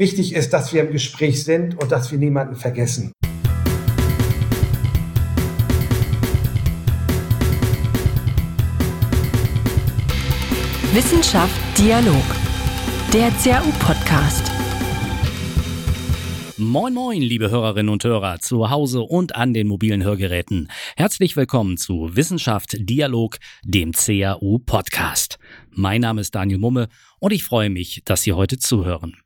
Wichtig ist, dass wir im Gespräch sind und dass wir niemanden vergessen. Wissenschaft Dialog. Der CAU-Podcast. Moin moin, liebe Hörerinnen und Hörer, zu Hause und an den mobilen Hörgeräten. Herzlich willkommen zu Wissenschaft Dialog, dem CAU-Podcast. Mein Name ist Daniel Mumme und ich freue mich, dass Sie heute zuhören.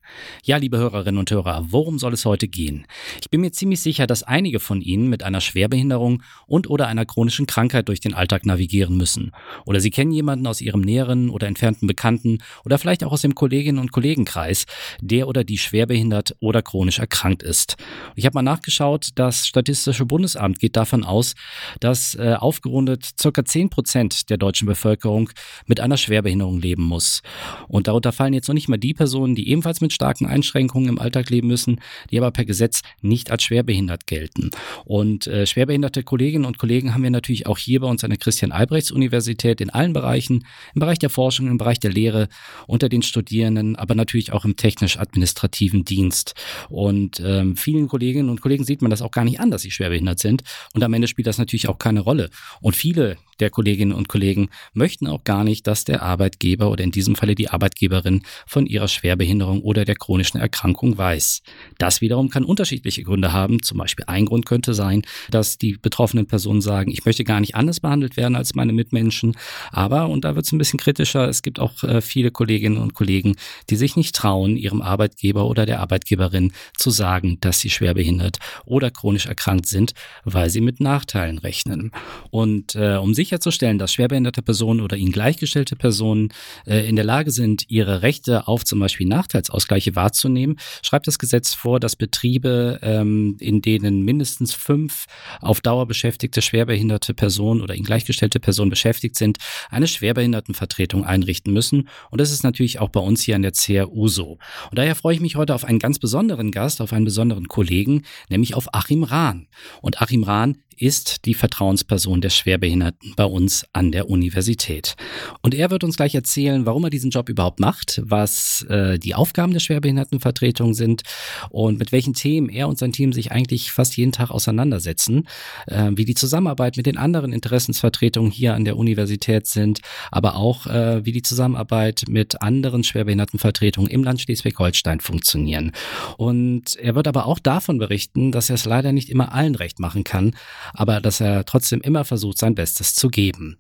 Ja, liebe Hörerinnen und Hörer, worum soll es heute gehen? Ich bin mir ziemlich sicher, dass einige von Ihnen mit einer Schwerbehinderung und oder einer chronischen Krankheit durch den Alltag navigieren müssen. Oder Sie kennen jemanden aus Ihrem näheren oder entfernten Bekannten oder vielleicht auch aus dem Kolleginnen- und Kollegenkreis, der oder die schwerbehindert oder chronisch erkrankt ist. Ich habe mal nachgeschaut, das Statistische Bundesamt geht davon aus, dass äh, aufgerundet circa 10 Prozent der deutschen Bevölkerung mit einer Schwerbehinderung leben muss. Und und darunter fallen jetzt noch nicht mal die Personen, die ebenfalls mit starken Einschränkungen im Alltag leben müssen, die aber per Gesetz nicht als schwerbehindert gelten. Und äh, schwerbehinderte Kolleginnen und Kollegen haben wir natürlich auch hier bei uns an der Christian-Albrechts-Universität in allen Bereichen, im Bereich der Forschung, im Bereich der Lehre, unter den Studierenden, aber natürlich auch im technisch-administrativen Dienst. Und ähm, vielen Kolleginnen und Kollegen sieht man das auch gar nicht an, dass sie schwerbehindert sind. Und am Ende spielt das natürlich auch keine Rolle. Und viele der Kolleginnen und Kollegen möchten auch gar nicht, dass der Arbeitgeber oder in diesem Falle die Arbeitgeberin von ihrer Schwerbehinderung oder der chronischen Erkrankung weiß. Das wiederum kann unterschiedliche Gründe haben. Zum Beispiel ein Grund könnte sein, dass die betroffenen Personen sagen, ich möchte gar nicht anders behandelt werden als meine Mitmenschen. Aber, und da wird es ein bisschen kritischer, es gibt auch äh, viele Kolleginnen und Kollegen, die sich nicht trauen, ihrem Arbeitgeber oder der Arbeitgeberin zu sagen, dass sie schwerbehindert oder chronisch erkrankt sind, weil sie mit Nachteilen rechnen. Und äh, um sich sicherzustellen, dass schwerbehinderte Personen oder ihnen gleichgestellte Personen äh, in der Lage sind, ihre Rechte auf zum Beispiel Nachteilsausgleiche wahrzunehmen, schreibt das Gesetz vor, dass Betriebe, ähm, in denen mindestens fünf auf Dauer beschäftigte schwerbehinderte Personen oder ihnen gleichgestellte Personen beschäftigt sind, eine Schwerbehindertenvertretung einrichten müssen. Und das ist natürlich auch bei uns hier an der CRU so. Und daher freue ich mich heute auf einen ganz besonderen Gast, auf einen besonderen Kollegen, nämlich auf Achim Rahn. Und Achim Rahn ist die Vertrauensperson der Schwerbehinderten bei uns an der Universität. Und er wird uns gleich erzählen, warum er diesen Job überhaupt macht, was äh, die Aufgaben der Schwerbehindertenvertretung sind und mit welchen Themen er und sein Team sich eigentlich fast jeden Tag auseinandersetzen, äh, wie die Zusammenarbeit mit den anderen Interessensvertretungen hier an der Universität sind, aber auch äh, wie die Zusammenarbeit mit anderen Schwerbehindertenvertretungen im Land Schleswig-Holstein funktionieren. Und er wird aber auch davon berichten, dass er es leider nicht immer allen recht machen kann, aber dass er trotzdem immer versucht, sein Bestes zu geben.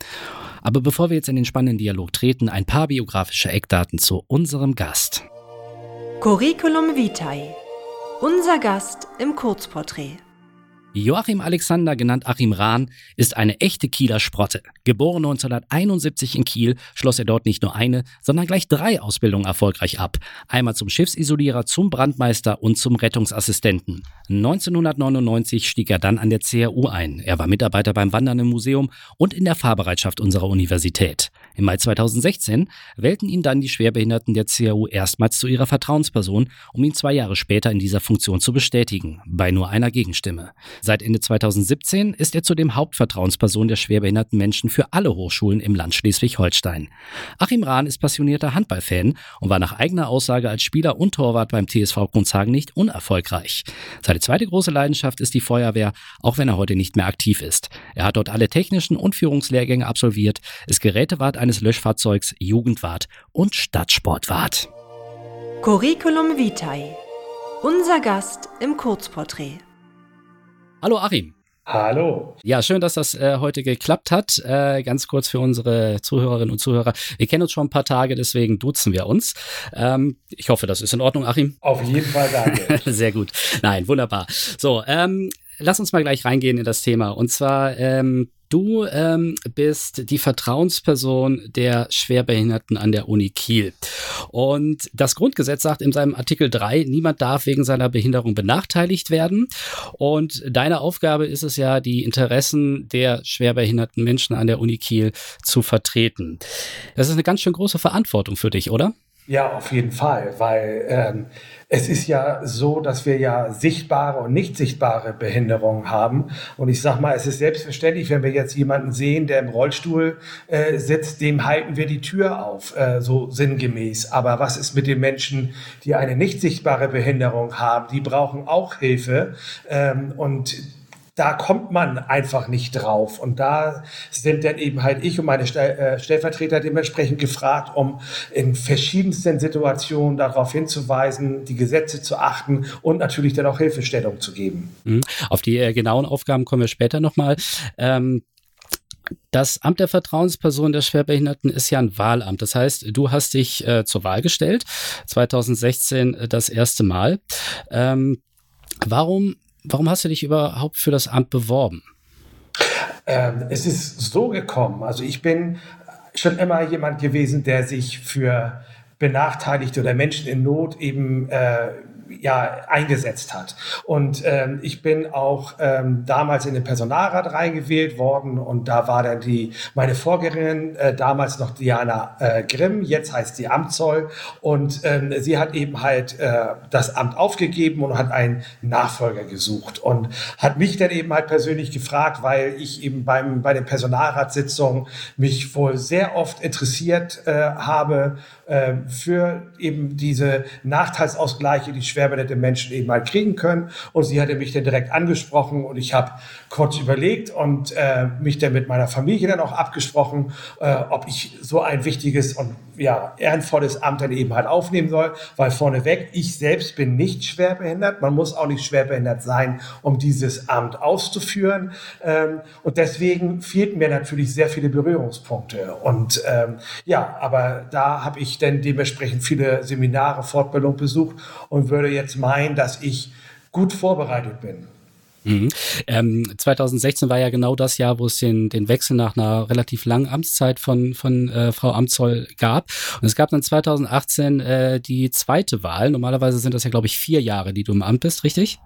Aber bevor wir jetzt in den spannenden Dialog treten, ein paar biografische Eckdaten zu unserem Gast. Curriculum Vitae. Unser Gast im Kurzporträt. Joachim Alexander, genannt Achim Rahn, ist eine echte Kieler Sprotte. Geboren 1971 in Kiel, schloss er dort nicht nur eine, sondern gleich drei Ausbildungen erfolgreich ab. Einmal zum Schiffsisolierer, zum Brandmeister und zum Rettungsassistenten. 1999 stieg er dann an der CRU ein. Er war Mitarbeiter beim Wandernden Museum und in der Fahrbereitschaft unserer Universität. Im Mai 2016 wählten ihn dann die Schwerbehinderten der CRU erstmals zu ihrer Vertrauensperson, um ihn zwei Jahre später in dieser Funktion zu bestätigen, bei nur einer Gegenstimme. Seit Ende 2017 ist er zudem Hauptvertrauensperson der schwerbehinderten Menschen für alle Hochschulen im Land Schleswig-Holstein. Achim Rahn ist passionierter Handballfan und war nach eigener Aussage als Spieler und Torwart beim TSV Grundshagen nicht unerfolgreich. Seine zweite große Leidenschaft ist die Feuerwehr, auch wenn er heute nicht mehr aktiv ist. Er hat dort alle technischen und Führungslehrgänge absolviert, ist Gerätewart eines Löschfahrzeugs, Jugendwart und Stadtsportwart. Curriculum Vitae. Unser Gast im Kurzporträt. Hallo Achim. Hallo. Ja, schön, dass das äh, heute geklappt hat. Äh, ganz kurz für unsere Zuhörerinnen und Zuhörer. Wir kennen uns schon ein paar Tage, deswegen duzen wir uns. Ähm, ich hoffe, das ist in Ordnung, Achim. Auf jeden Fall, danke. Sehr gut. Nein, wunderbar. So, ähm, lass uns mal gleich reingehen in das Thema. Und zwar, ähm, du ähm, bist die Vertrauensperson der Schwerbehinderten an der Uni Kiel. Und das Grundgesetz sagt in seinem Artikel 3, niemand darf wegen seiner Behinderung benachteiligt werden. Und deine Aufgabe ist es ja, die Interessen der schwerbehinderten Menschen an der Uni Kiel zu vertreten. Das ist eine ganz schön große Verantwortung für dich, oder? Ja, auf jeden Fall, weil ähm, es ist ja so, dass wir ja sichtbare und nicht sichtbare Behinderungen haben. Und ich sage mal, es ist selbstverständlich, wenn wir jetzt jemanden sehen, der im Rollstuhl äh, sitzt, dem halten wir die Tür auf, äh, so sinngemäß. Aber was ist mit den Menschen, die eine nicht sichtbare Behinderung haben? Die brauchen auch Hilfe. Ähm, und da kommt man einfach nicht drauf. Und da sind dann eben halt ich und meine äh, Stellvertreter dementsprechend gefragt, um in verschiedensten Situationen darauf hinzuweisen, die Gesetze zu achten und natürlich dann auch Hilfestellung zu geben. Mhm. Auf die äh, genauen Aufgaben kommen wir später nochmal. Ähm das Amt der Vertrauensperson der Schwerbehinderten ist ja ein Wahlamt. Das heißt, du hast dich äh, zur Wahl gestellt, 2016 äh, das erste Mal. Ähm, warum Warum hast du dich überhaupt für das Amt beworben? Ähm, es ist so gekommen. Also ich bin schon immer jemand gewesen, der sich für Benachteiligte oder Menschen in Not eben äh, ja, eingesetzt hat. Und ähm, ich bin auch ähm, damals in den Personalrat reingewählt worden und da war dann die meine Vorgängerin, äh, damals noch Diana äh, Grimm, jetzt heißt sie Amtszoll und ähm, sie hat eben halt äh, das Amt aufgegeben und hat einen Nachfolger gesucht und hat mich dann eben halt persönlich gefragt, weil ich eben beim, bei den Personalratssitzungen mich wohl sehr oft interessiert äh, habe äh, für eben diese Nachteilsausgleiche, die schwerbehinderte Menschen eben mal kriegen können. Und sie hatte mich dann direkt angesprochen und ich habe kurz überlegt und äh, mich dann mit meiner Familie dann auch abgesprochen, äh, ob ich so ein wichtiges und ja, ehrenvolles Amt dann eben halt aufnehmen soll, weil vorneweg, ich selbst bin nicht schwerbehindert. Man muss auch nicht schwerbehindert sein, um dieses Amt auszuführen. Ähm, und deswegen fehlten mir natürlich sehr viele Berührungspunkte. Und ähm, ja, aber da habe ich dann dementsprechend viele Seminare, Fortbildung besucht und würde jetzt meinen, dass ich gut vorbereitet bin. Mhm. Ähm, 2016 war ja genau das Jahr, wo es den, den Wechsel nach einer relativ langen Amtszeit von, von äh, Frau Amtszoll gab. Und es gab dann 2018 äh, die zweite Wahl. Normalerweise sind das ja, glaube ich, vier Jahre, die du im Amt bist, richtig?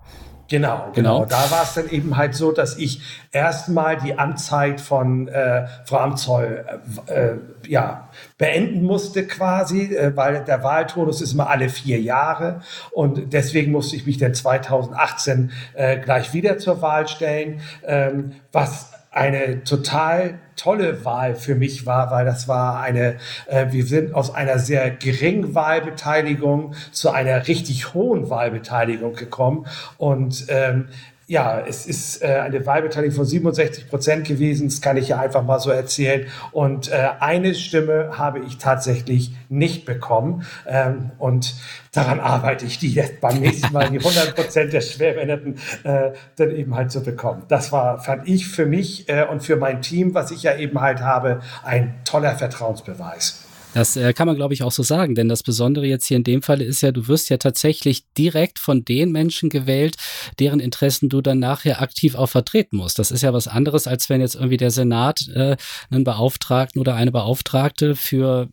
Genau, genau, genau. Da war es dann eben halt so, dass ich erstmal die Amtszeit von äh, Frau Amtszoll äh, äh, ja, beenden musste quasi, äh, weil der Wahlturnus ist immer alle vier Jahre. Und deswegen musste ich mich dann 2018 äh, gleich wieder zur Wahl stellen, ähm, was eine total tolle Wahl für mich war, weil das war eine, äh, wir sind aus einer sehr geringen Wahlbeteiligung zu einer richtig hohen Wahlbeteiligung gekommen. Und ähm, ja, es ist äh, eine Wahlbeteiligung von 67 Prozent gewesen, das kann ich ja einfach mal so erzählen. Und äh, eine Stimme habe ich tatsächlich nicht bekommen. Ähm, und daran arbeite ich, die jetzt beim nächsten Mal die 100 Prozent der Schwerbehinderten äh, dann eben halt zu bekommen. Das war, fand ich für mich äh, und für mein Team, was ich ja eben halt habe, ein toller Vertrauensbeweis. Das äh, kann man, glaube ich, auch so sagen, denn das Besondere jetzt hier in dem Fall ist ja, du wirst ja tatsächlich direkt von den Menschen gewählt, deren Interessen du dann nachher aktiv auch vertreten musst. Das ist ja was anderes, als wenn jetzt irgendwie der Senat äh, einen Beauftragten oder eine Beauftragte für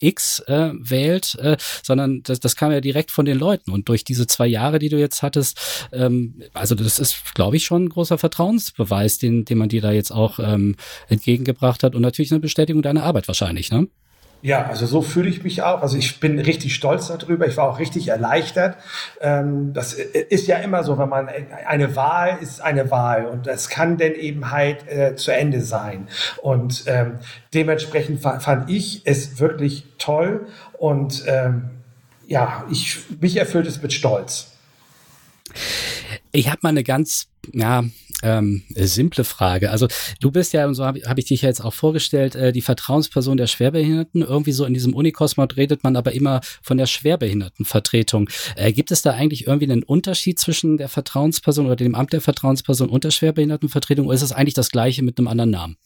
X äh, wählt, äh, sondern das, das kam ja direkt von den Leuten. Und durch diese zwei Jahre, die du jetzt hattest, ähm, also das ist, glaube ich, schon ein großer Vertrauensbeweis, den, den man dir da jetzt auch ähm, entgegengebracht hat und natürlich eine Bestätigung deiner Arbeit wahrscheinlich, ne? Ja, also so fühle ich mich auch. Also ich bin richtig stolz darüber. Ich war auch richtig erleichtert. Ähm, das ist ja immer so, wenn man eine Wahl ist eine Wahl und das kann denn eben halt äh, zu Ende sein. Und ähm, dementsprechend fand ich es wirklich toll und ähm, ja, ich mich erfüllt es mit Stolz. Ich habe mal eine ganz ja, ähm, simple Frage. Also du bist ja, und so habe hab ich dich ja jetzt auch vorgestellt, äh, die Vertrauensperson der Schwerbehinderten. Irgendwie so in diesem Unikosmos redet man aber immer von der Schwerbehindertenvertretung. Äh, gibt es da eigentlich irgendwie einen Unterschied zwischen der Vertrauensperson oder dem Amt der Vertrauensperson und der Schwerbehindertenvertretung oder ist es eigentlich das gleiche mit einem anderen Namen?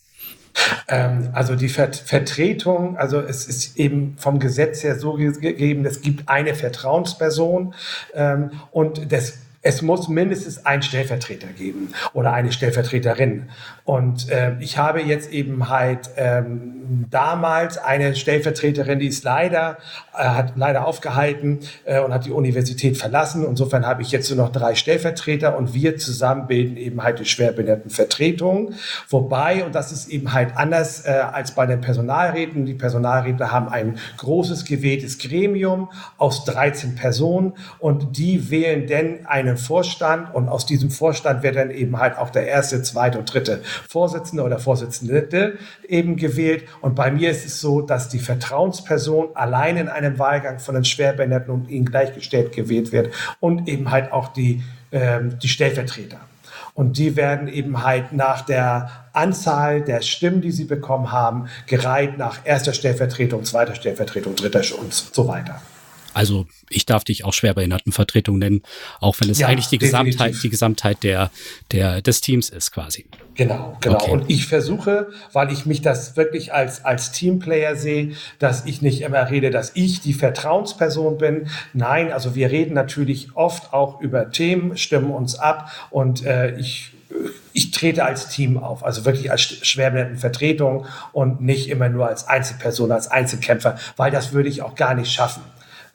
Ähm, also die Vertretung, also es ist eben vom Gesetz her so gegeben, es gibt eine Vertrauensperson ähm, und das es muss mindestens einen Stellvertreter geben oder eine Stellvertreterin. Und äh, ich habe jetzt eben halt ähm, damals eine Stellvertreterin, die ist leider, äh, hat leider aufgehalten äh, und hat die Universität verlassen. Insofern habe ich jetzt nur noch drei Stellvertreter und wir zusammen bilden eben halt die Schwerbehindertenvertretung. Wobei, und das ist eben halt anders äh, als bei den Personalräten, die Personalräte haben ein großes gewähltes Gremium aus 13 Personen und die wählen denn eine Vorstand und aus diesem Vorstand wird dann eben halt auch der erste, zweite und dritte Vorsitzende oder Vorsitzende eben gewählt. Und bei mir ist es so, dass die Vertrauensperson allein in einem Wahlgang von den Schwerbehinderten und ihnen gleichgestellt gewählt wird und eben halt auch die, ähm, die Stellvertreter. Und die werden eben halt nach der Anzahl der Stimmen, die sie bekommen haben, gereiht nach erster Stellvertretung, zweiter Stellvertretung, dritter und so weiter. Also ich darf dich auch Schwerbehindertenvertretung nennen, auch wenn es ja, eigentlich die definitiv. Gesamtheit, die Gesamtheit der, der, des Teams ist quasi. Genau, genau. Okay. Und ich versuche, weil ich mich das wirklich als, als Teamplayer sehe, dass ich nicht immer rede, dass ich die Vertrauensperson bin. Nein, also wir reden natürlich oft auch über Themen, stimmen uns ab und äh, ich ich trete als Team auf, also wirklich als Schwerbehindertenvertretung und nicht immer nur als Einzelperson, als Einzelkämpfer, weil das würde ich auch gar nicht schaffen.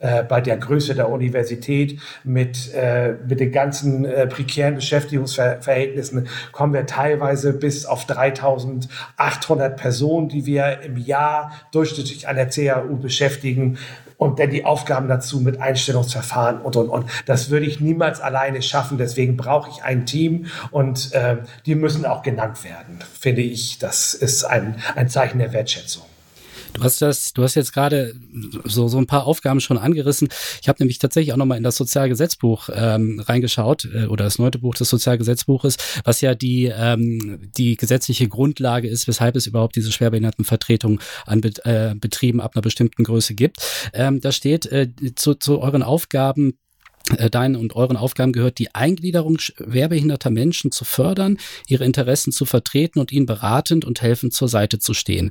Äh, bei der Größe der Universität mit, äh, mit den ganzen äh, prekären Beschäftigungsverhältnissen kommen wir teilweise bis auf 3800 Personen, die wir im Jahr durchschnittlich an der CAU beschäftigen und dann die Aufgaben dazu mit Einstellungsverfahren und und und. Das würde ich niemals alleine schaffen. Deswegen brauche ich ein Team und äh, die müssen auch genannt werden, finde ich. Das ist ein, ein Zeichen der Wertschätzung. Du hast das, du hast jetzt gerade so, so ein paar Aufgaben schon angerissen. Ich habe nämlich tatsächlich auch nochmal in das Sozialgesetzbuch ähm, reingeschaut äh, oder das neunte Buch des Sozialgesetzbuches, was ja die, ähm, die gesetzliche Grundlage ist, weshalb es überhaupt diese Schwerbehindertenvertretung an Be äh, Betrieben ab einer bestimmten Größe gibt. Ähm, da steht äh, zu, zu euren Aufgaben deinen und euren Aufgaben gehört, die Eingliederung schwerbehinderter Menschen zu fördern, ihre Interessen zu vertreten und ihnen beratend und helfend zur Seite zu stehen.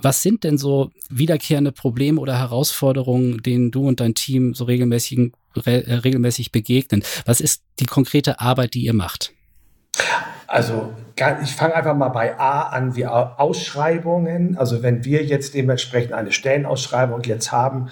Was sind denn so wiederkehrende Probleme oder Herausforderungen, denen du und dein Team so regelmäßig, re äh, regelmäßig begegnen? Was ist die konkrete Arbeit, die ihr macht? Also ich fange einfach mal bei A an, wie Ausschreibungen. Also wenn wir jetzt dementsprechend eine Stellenausschreibung jetzt haben,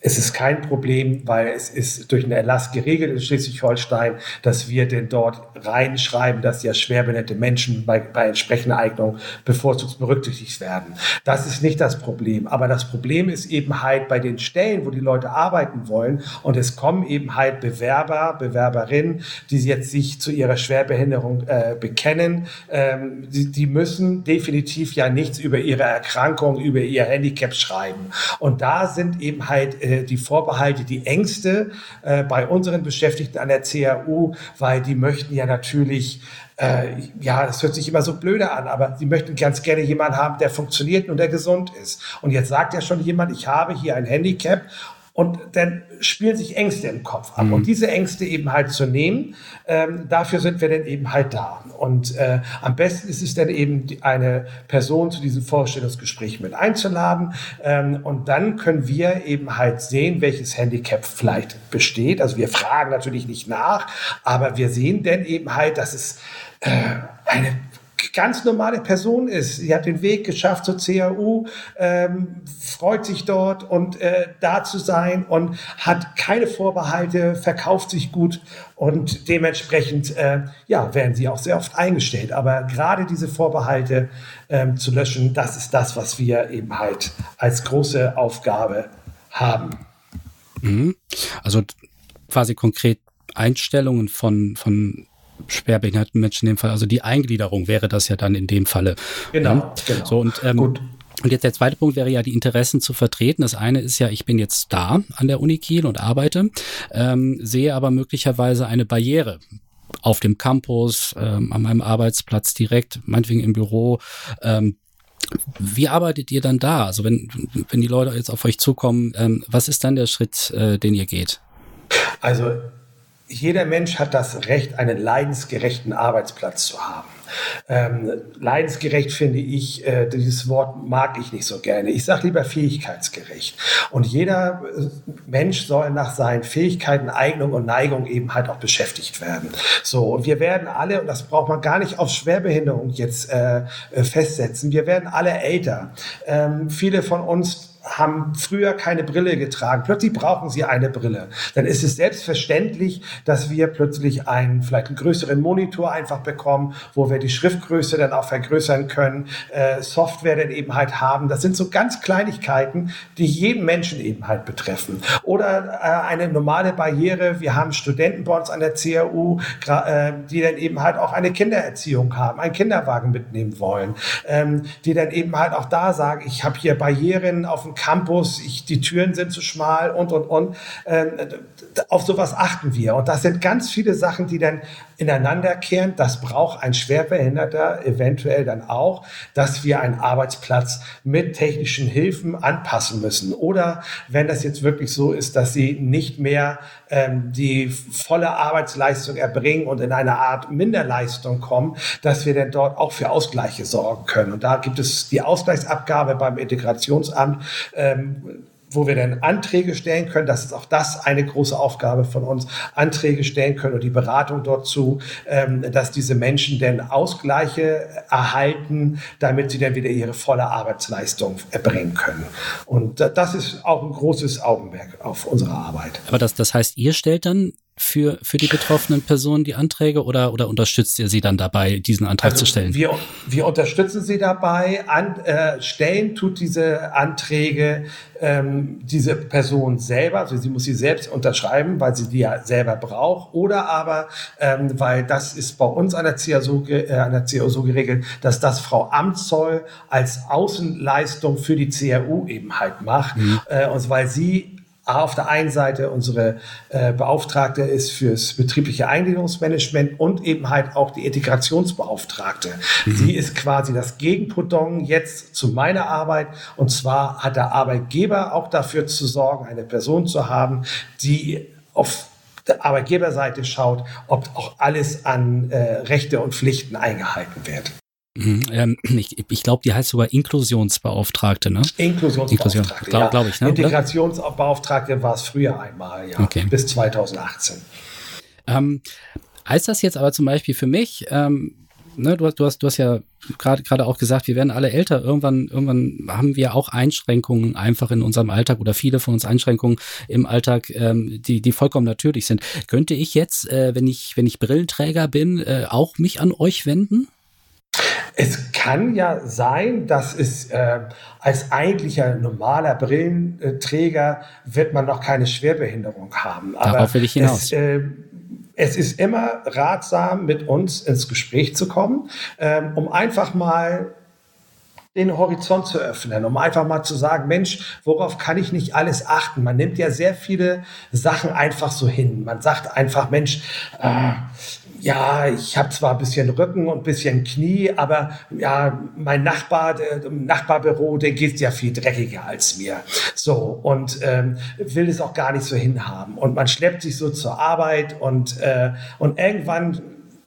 es ist kein Problem, weil es ist durch einen Erlass geregelt in Schleswig-Holstein, dass wir denn dort reinschreiben, dass ja schwerbehinderten Menschen bei, bei entsprechender Eignung bevorzugt berücksichtigt werden. Das ist nicht das Problem. Aber das Problem ist eben halt bei den Stellen, wo die Leute arbeiten wollen und es kommen eben halt Bewerber, Bewerberinnen, die jetzt sich zu ihrer Schwerbehinderung äh, bekennen. Ähm, die, die müssen definitiv ja nichts über ihre Erkrankung, über ihr Handicap schreiben. Und da sind eben halt äh, die Vorbehalte, die Ängste äh, bei unseren Beschäftigten an der CAU, weil die möchten ja natürlich äh, ja, das hört sich immer so blöde an, aber sie möchten ganz gerne jemanden haben, der funktioniert und der gesund ist. Und jetzt sagt ja schon jemand, ich habe hier ein Handicap und dann spielen sich Ängste im Kopf ab. Mhm. Und diese Ängste eben halt zu nehmen, ähm, dafür sind wir dann eben halt da. Und äh, am besten ist es dann eben, eine Person zu diesem Vorstellungsgespräch mit einzuladen. Ähm, und dann können wir eben halt sehen, welches Handicap vielleicht besteht. Also wir fragen natürlich nicht nach, aber wir sehen dann eben halt, dass es äh, eine ganz normale Person ist. Sie hat den Weg geschafft zur CAU, ähm, freut sich dort und äh, da zu sein und hat keine Vorbehalte, verkauft sich gut und dementsprechend äh, ja, werden sie auch sehr oft eingestellt. Aber gerade diese Vorbehalte ähm, zu löschen, das ist das, was wir eben halt als große Aufgabe haben. Mhm. Also quasi konkret Einstellungen von, von schwerbehinderten Menschen in dem Fall. Also die Eingliederung wäre das ja dann in dem Falle. Genau. Ja? genau. So und ähm, Gut. Und jetzt der zweite Punkt wäre ja, die Interessen zu vertreten. Das eine ist ja, ich bin jetzt da an der Uni Kiel und arbeite, ähm, sehe aber möglicherweise eine Barriere auf dem Campus, ähm, an meinem Arbeitsplatz direkt, meinetwegen im Büro. Ähm, wie arbeitet ihr dann da? Also wenn, wenn die Leute jetzt auf euch zukommen, ähm, was ist dann der Schritt, äh, den ihr geht? Also jeder Mensch hat das Recht, einen leidensgerechten Arbeitsplatz zu haben. Ähm, leidensgerecht finde ich, äh, dieses Wort mag ich nicht so gerne. Ich sage lieber fähigkeitsgerecht. Und jeder äh, Mensch soll nach seinen Fähigkeiten, Eignung und Neigung eben halt auch beschäftigt werden. So, und wir werden alle, und das braucht man gar nicht auf Schwerbehinderung jetzt äh, äh festsetzen, wir werden alle älter. Ähm, viele von uns haben früher keine Brille getragen. Plötzlich brauchen sie eine Brille. Dann ist es selbstverständlich, dass wir plötzlich einen, vielleicht einen größeren Monitor einfach bekommen, wo wir die Schriftgröße dann auch vergrößern können, äh, Software dann eben halt haben. Das sind so ganz Kleinigkeiten, die jeden Menschen eben halt betreffen. Oder äh, eine normale Barriere. Wir haben Studenten an der CAU, äh, die dann eben halt auch eine Kindererziehung haben, einen Kinderwagen mitnehmen wollen, ähm, die dann eben halt auch da sagen, ich habe hier Barrieren auf dem dem Campus, ich, die Türen sind zu schmal und, und, und. Ähm, auf sowas achten wir. Und das sind ganz viele Sachen, die dann ineinander kehren. Das braucht ein Schwerbehinderter eventuell dann auch, dass wir einen Arbeitsplatz mit technischen Hilfen anpassen müssen. Oder wenn das jetzt wirklich so ist, dass sie nicht mehr ähm, die volle Arbeitsleistung erbringen und in eine Art Minderleistung kommen, dass wir dann dort auch für Ausgleiche sorgen können. Und da gibt es die Ausgleichsabgabe beim Integrationsamt. Ähm, wo wir dann Anträge stellen können. Das ist auch das eine große Aufgabe von uns, Anträge stellen können und die Beratung dort zu, ähm, dass diese Menschen dann Ausgleiche erhalten, damit sie dann wieder ihre volle Arbeitsleistung erbringen können. Und das ist auch ein großes Augenmerk auf unsere Arbeit. Aber das, das heißt, ihr stellt dann für, für die betroffenen Personen die Anträge oder, oder unterstützt ihr sie dann dabei, diesen Antrag also zu stellen? Wir, wir unterstützen sie dabei. An, äh, stellen tut diese Anträge ähm, diese Person selber, also sie muss sie selbst unterschreiben, weil sie die ja selber braucht, oder aber, ähm, weil das ist bei uns an der CAO, äh, an der CAO so geregelt, dass das Frau Amtszoll als Außenleistung für die CAU eben halt macht, mhm. äh, und weil sie auf der einen Seite unsere äh, Beauftragte ist fürs betriebliche Eingliederungsmanagement und eben halt auch die Integrationsbeauftragte. Mhm. Sie ist quasi das Gegenprodon jetzt zu meiner Arbeit. Und zwar hat der Arbeitgeber auch dafür zu sorgen, eine Person zu haben, die auf der Arbeitgeberseite schaut, ob auch alles an äh, Rechte und Pflichten eingehalten wird. Ähm, ich, ich glaube, die heißt sogar Inklusionsbeauftragte, ne? Inklusionsbeauftragte, Inklusion, ja. Glaube ich, ne? Integrationsbeauftragte war es früher einmal, ja, okay. bis 2018. Ähm, heißt das jetzt aber zum Beispiel für mich, ähm, ne, du, hast, du, hast, du hast ja gerade gerade auch gesagt, wir werden alle älter. Irgendwann, irgendwann haben wir auch Einschränkungen einfach in unserem Alltag oder viele von uns Einschränkungen im Alltag, ähm, die, die vollkommen natürlich sind. Könnte ich jetzt, äh, wenn ich, wenn ich Brillenträger bin, äh, auch mich an euch wenden? Es kann ja sein, dass es äh, als eigentlicher normaler Brillenträger wird man noch keine Schwerbehinderung haben. Aber Darauf will ich hinaus. Es, äh, es ist immer ratsam, mit uns ins Gespräch zu kommen, ähm, um einfach mal den Horizont zu öffnen, um einfach mal zu sagen, Mensch, worauf kann ich nicht alles achten? Man nimmt ja sehr viele Sachen einfach so hin. Man sagt einfach, Mensch, äh, ja, ich habe zwar ein bisschen Rücken und ein bisschen Knie, aber ja, mein Nachbar, der, im Nachbarbüro, der geht ja viel dreckiger als mir. So, und ähm, will es auch gar nicht so hinhaben. Und man schleppt sich so zur Arbeit und, äh, und irgendwann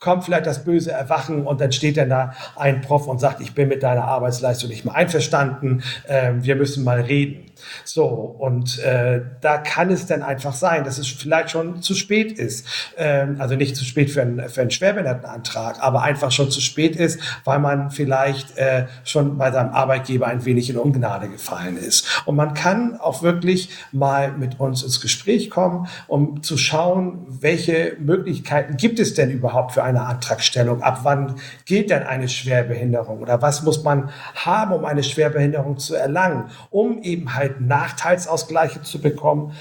kommt vielleicht das böse Erwachen und dann steht dann da ein Prof und sagt, ich bin mit deiner Arbeitsleistung nicht mehr einverstanden, äh, wir müssen mal reden. So, und äh, da kann es dann einfach sein, dass es vielleicht schon zu spät ist. Ähm, also nicht zu spät für einen, für einen Schwerbehindertenantrag, aber einfach schon zu spät ist, weil man vielleicht äh, schon bei seinem Arbeitgeber ein wenig in Ungnade gefallen ist. Und man kann auch wirklich mal mit uns ins Gespräch kommen, um zu schauen, welche Möglichkeiten gibt es denn überhaupt für eine Antragstellung? Ab wann gilt denn eine Schwerbehinderung? Oder was muss man haben, um eine Schwerbehinderung zu erlangen, um eben halt Nachteilsausgleiche zu bekommen,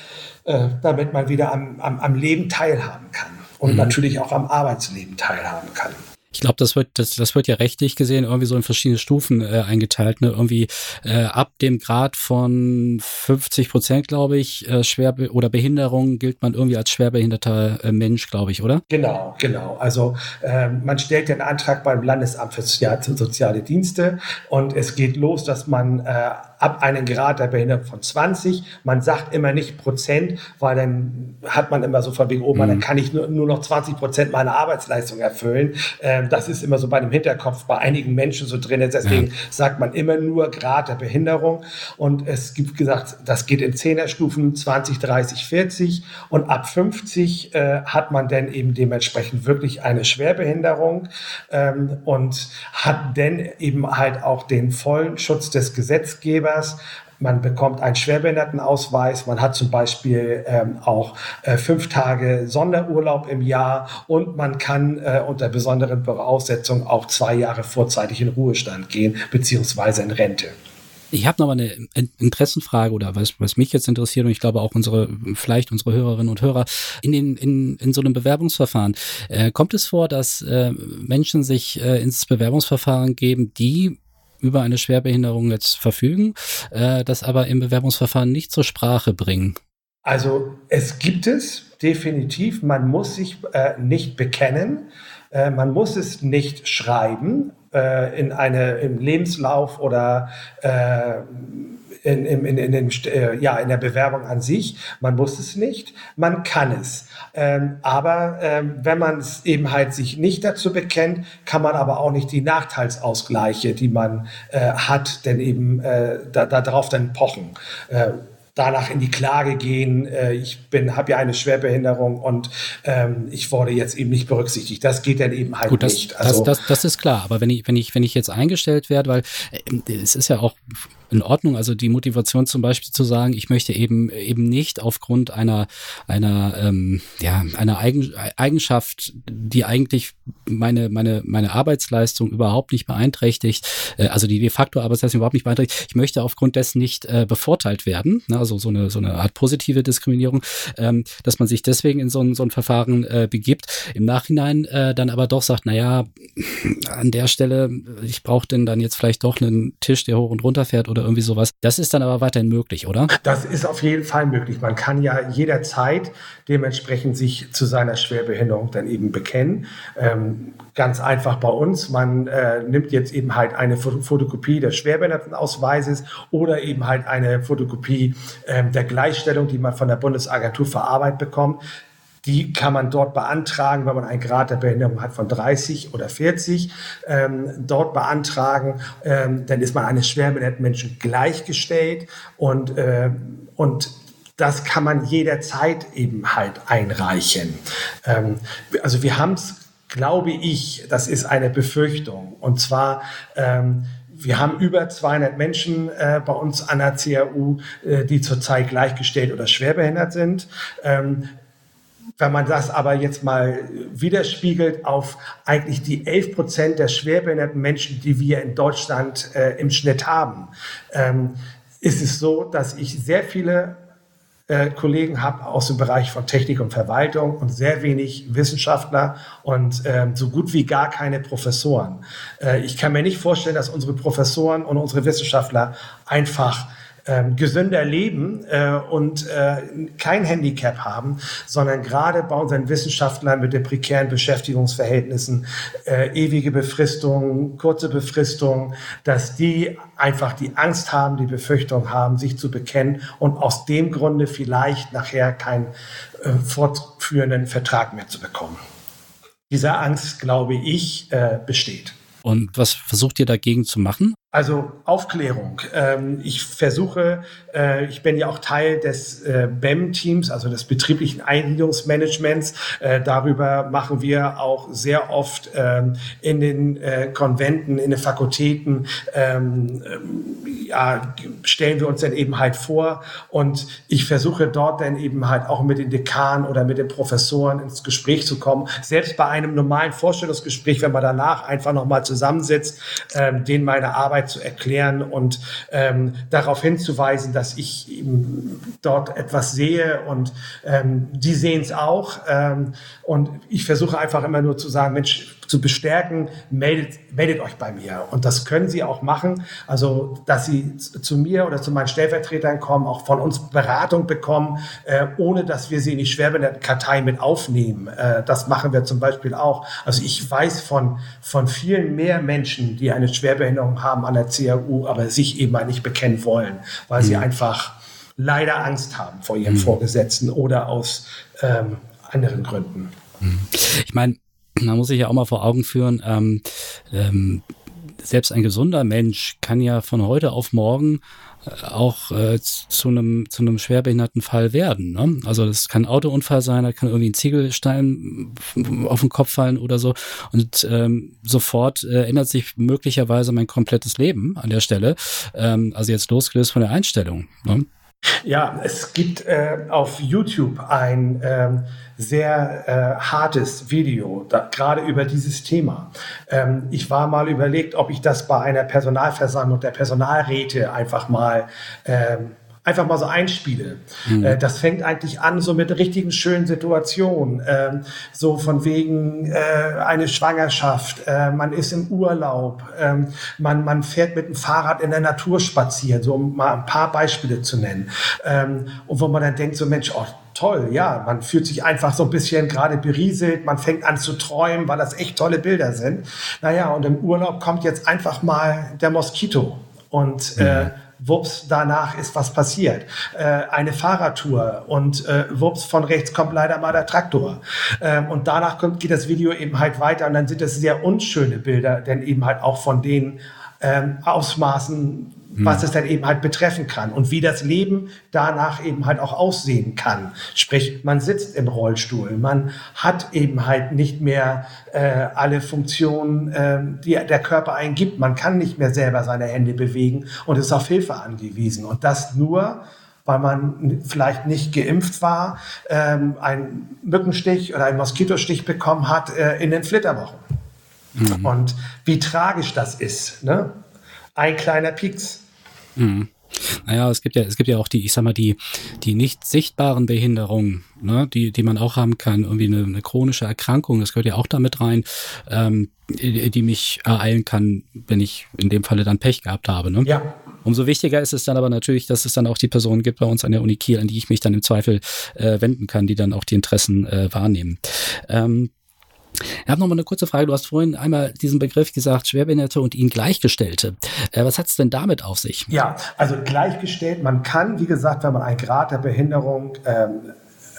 äh, damit man wieder am, am, am Leben teilhaben kann und mhm. natürlich auch am Arbeitsleben teilhaben kann. Ich glaube, das wird, das, das wird ja rechtlich gesehen irgendwie so in verschiedene Stufen äh, eingeteilt. Ne? Irgendwie äh, ab dem Grad von 50 Prozent, glaube ich, äh, schwer oder Behinderung gilt man irgendwie als schwerbehinderter äh, Mensch, glaube ich, oder? Genau, genau. Also äh, man stellt den Antrag beim Landesamt für Soziale Dienste und es geht los, dass man äh, ab einem Grad der Behinderung von 20. Man sagt immer nicht Prozent, weil dann hat man immer so von wegen, oh man, mhm. dann kann ich nur, nur noch 20 Prozent meiner Arbeitsleistung erfüllen. Ähm, das ist immer so bei dem Hinterkopf bei einigen Menschen so drin. Deswegen ja. sagt man immer nur Grad der Behinderung. Und es gibt gesagt, das geht in Zehnerstufen 20, 30, 40 und ab 50 äh, hat man dann eben dementsprechend wirklich eine Schwerbehinderung ähm, und hat dann eben halt auch den vollen Schutz des Gesetzgebers man bekommt einen Schwerbehindertenausweis, man hat zum Beispiel ähm, auch äh, fünf Tage Sonderurlaub im Jahr. Und man kann äh, unter besonderen Voraussetzungen auch zwei Jahre vorzeitig in Ruhestand gehen, beziehungsweise in Rente. Ich habe noch mal eine Interessenfrage oder was, was mich jetzt interessiert und ich glaube auch unsere, vielleicht unsere Hörerinnen und Hörer, in, den, in, in so einem Bewerbungsverfahren, äh, kommt es vor, dass äh, Menschen sich äh, ins Bewerbungsverfahren geben, die über eine Schwerbehinderung jetzt verfügen, äh, das aber im Bewerbungsverfahren nicht zur Sprache bringen? Also es gibt es definitiv. Man muss sich äh, nicht bekennen. Äh, man muss es nicht schreiben äh, in eine, im Lebenslauf oder in, in, in, in, äh, ja, in der Bewerbung an sich. Man muss es nicht, man kann es. Ähm, aber ähm, wenn man es eben halt sich nicht dazu bekennt, kann man aber auch nicht die Nachteilsausgleiche, die man äh, hat, denn eben äh, da, darauf dann pochen. Äh, danach in die Klage gehen, äh, ich bin, habe ja eine Schwerbehinderung und ähm, ich wurde jetzt eben nicht berücksichtigt. Das geht dann eben halt Gut, das, nicht. Also, das, das, das ist klar, aber wenn ich, wenn ich, wenn ich jetzt eingestellt werde, weil äh, es ist ja auch in Ordnung. Also die Motivation zum Beispiel zu sagen, ich möchte eben eben nicht aufgrund einer einer ähm, ja einer Eigen, Eigenschaft, die eigentlich meine meine meine Arbeitsleistung überhaupt nicht beeinträchtigt, äh, also die de facto Arbeitsleistung überhaupt nicht beeinträchtigt. Ich möchte aufgrund dessen nicht äh, bevorteilt werden. Ne? Also so eine so eine Art positive Diskriminierung, ähm, dass man sich deswegen in so ein so ein Verfahren äh, begibt. Im Nachhinein äh, dann aber doch sagt, na ja, an der Stelle, ich brauche denn dann jetzt vielleicht doch einen Tisch, der hoch und runter fährt oder oder irgendwie sowas. Das ist dann aber weiterhin möglich, oder? Das ist auf jeden Fall möglich. Man kann ja jederzeit dementsprechend sich zu seiner Schwerbehinderung dann eben bekennen. Ähm, ganz einfach bei uns. Man äh, nimmt jetzt eben halt eine Fotokopie des Schwerbehindertenausweises oder eben halt eine Fotokopie äh, der Gleichstellung, die man von der Bundesagentur für Arbeit bekommt. Die kann man dort beantragen, wenn man einen Grad der Behinderung hat von 30 oder 40. Ähm, dort beantragen, ähm, dann ist man eines schwerbehinderten Menschen gleichgestellt und, äh, und das kann man jederzeit eben halt einreichen. Ähm, also wir haben es, glaube ich, das ist eine Befürchtung. Und zwar, ähm, wir haben über 200 Menschen äh, bei uns an der CAU, äh, die zurzeit gleichgestellt oder schwerbehindert sind. Ähm, wenn man das aber jetzt mal widerspiegelt auf eigentlich die 11 Prozent der schwerbehinderten Menschen, die wir in Deutschland äh, im Schnitt haben, ähm, ist es so, dass ich sehr viele äh, Kollegen habe aus dem Bereich von Technik und Verwaltung und sehr wenig Wissenschaftler und äh, so gut wie gar keine Professoren. Äh, ich kann mir nicht vorstellen, dass unsere Professoren und unsere Wissenschaftler einfach ähm, gesünder leben äh, und äh, kein Handicap haben, sondern gerade bei unseren Wissenschaftlern mit den prekären Beschäftigungsverhältnissen, äh, ewige Befristungen, kurze Befristungen, dass die einfach die Angst haben, die Befürchtung haben, sich zu bekennen und aus dem Grunde vielleicht nachher keinen äh, fortführenden Vertrag mehr zu bekommen. Diese Angst, glaube ich, äh, besteht. Und was versucht ihr dagegen zu machen? Also Aufklärung. Ähm, ich versuche, äh, ich bin ja auch Teil des äh, BEM-Teams, also des betrieblichen Eingliederungsmanagements. Äh, darüber machen wir auch sehr oft ähm, in den Konventen, in den Fakultäten, ähm, ja, stellen wir uns dann eben halt vor. Und ich versuche dort dann eben halt auch mit den Dekanen oder mit den Professoren ins Gespräch zu kommen. Selbst bei einem normalen Vorstellungsgespräch, wenn man danach einfach nochmal zusammensitzt, denen meine Arbeit Arbeit zu erklären und ähm, darauf hinzuweisen, dass ich dort etwas sehe und ähm, die sehen es auch. Ähm, und ich versuche einfach immer nur zu sagen, Mensch, zu bestärken, meldet, meldet euch bei mir. Und das können Sie auch machen. Also, dass Sie zu mir oder zu meinen Stellvertretern kommen, auch von uns Beratung bekommen, äh, ohne dass wir sie in die Schwerbehindertenkartei mit aufnehmen. Äh, das machen wir zum Beispiel auch. Also ich weiß von, von vielen mehr Menschen, die eine Schwerbehinderung haben an der CAU, aber sich eben nicht bekennen wollen, weil mhm. sie einfach leider Angst haben vor ihrem mhm. Vorgesetzten oder aus ähm, anderen Gründen. Mhm. Ich meine, man muss sich ja auch mal vor Augen führen, ähm, ähm, selbst ein gesunder Mensch kann ja von heute auf morgen äh, auch äh, zu einem zu einem schwerbehinderten Fall werden. Ne? Also das kann ein Autounfall sein, da kann irgendwie ein Ziegelstein auf den Kopf fallen oder so und ähm, sofort äh, ändert sich möglicherweise mein komplettes Leben an der Stelle. Ähm, also jetzt losgelöst von der Einstellung. Ne? Ja, es gibt äh, auf YouTube ein ähm, sehr äh, hartes Video, gerade über dieses Thema. Ähm, ich war mal überlegt, ob ich das bei einer Personalversammlung der Personalräte einfach mal ähm, einfach mal so einspiele. Mhm. Äh, das fängt eigentlich an so mit richtigen schönen Situationen, ähm, so von wegen äh, eine Schwangerschaft, äh, man ist im Urlaub, ähm, man, man fährt mit dem Fahrrad in der Natur spazieren, so um mal ein paar Beispiele zu nennen. Ähm, und wo man dann denkt, so Mensch, oh, toll, ja, man fühlt sich einfach so ein bisschen gerade berieselt, man fängt an zu träumen, weil das echt tolle Bilder sind. Naja, und im Urlaub kommt jetzt einfach mal der Moskito und mhm. äh, wups, danach ist was passiert. Äh, eine Fahrradtour und äh, wups, von rechts kommt leider mal der Traktor. Ähm, und danach kommt, geht das Video eben halt weiter und dann sind das sehr unschöne Bilder, denn eben halt auch von den ähm, Ausmaßen, was mhm. es dann eben halt betreffen kann und wie das Leben danach eben halt auch aussehen kann. Sprich, man sitzt im Rollstuhl, man hat eben halt nicht mehr äh, alle Funktionen, äh, die der Körper eingibt. Man kann nicht mehr selber seine Hände bewegen und ist auf Hilfe angewiesen. Und das nur, weil man vielleicht nicht geimpft war, ähm, einen Mückenstich oder einen Moskitostich bekommen hat äh, in den Flitterwochen. Mhm. Und wie tragisch das ist. Ne? Ein kleiner Pieks. Mhm. Naja, es gibt ja, es gibt ja auch die, ich sag mal, die, die nicht sichtbaren Behinderungen, ne, die, die man auch haben kann, irgendwie eine, eine chronische Erkrankung, das gehört ja auch damit rein, ähm, die, mich ereilen kann, wenn ich in dem Falle dann Pech gehabt habe. Ne? Ja. Umso wichtiger ist es dann aber natürlich, dass es dann auch die Personen gibt bei uns an der Uni Kiel, an die ich mich dann im Zweifel äh, wenden kann, die dann auch die Interessen äh, wahrnehmen. Ähm, ich habe noch mal eine kurze Frage. Du hast vorhin einmal diesen Begriff gesagt, Schwerbehinderte und ihnen Gleichgestellte. Äh, was hat es denn damit auf sich? Ja, also gleichgestellt, man kann, wie gesagt, wenn man einen Grad der Behinderung ähm,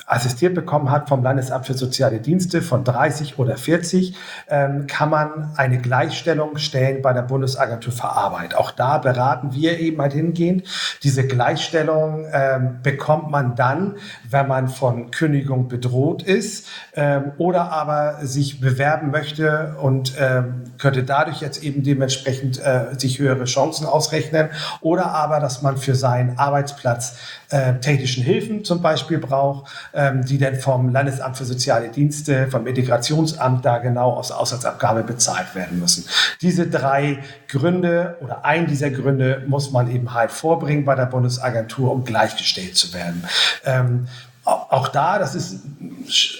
assistiert bekommen hat vom Landesamt für Soziale Dienste von 30 oder 40, ähm, kann man eine Gleichstellung stellen bei der Bundesagentur für Arbeit. Auch da beraten wir eben halt hingehend. Diese Gleichstellung ähm, bekommt man dann, wenn man von Kündigung bedroht ist ähm, oder aber sich bewerben möchte und ähm, könnte dadurch jetzt eben dementsprechend äh, sich höhere Chancen ausrechnen oder aber, dass man für seinen Arbeitsplatz äh, technischen Hilfen zum Beispiel braucht, ähm, die dann vom Landesamt für Soziale Dienste, vom Integrationsamt da genau aus Auslandsabgabe bezahlt werden müssen. Diese drei Gründe oder ein dieser Gründe muss man eben halt vorbringen bei der Bundesagentur, um gleichgestellt zu werden. Ähm, auch da, das ist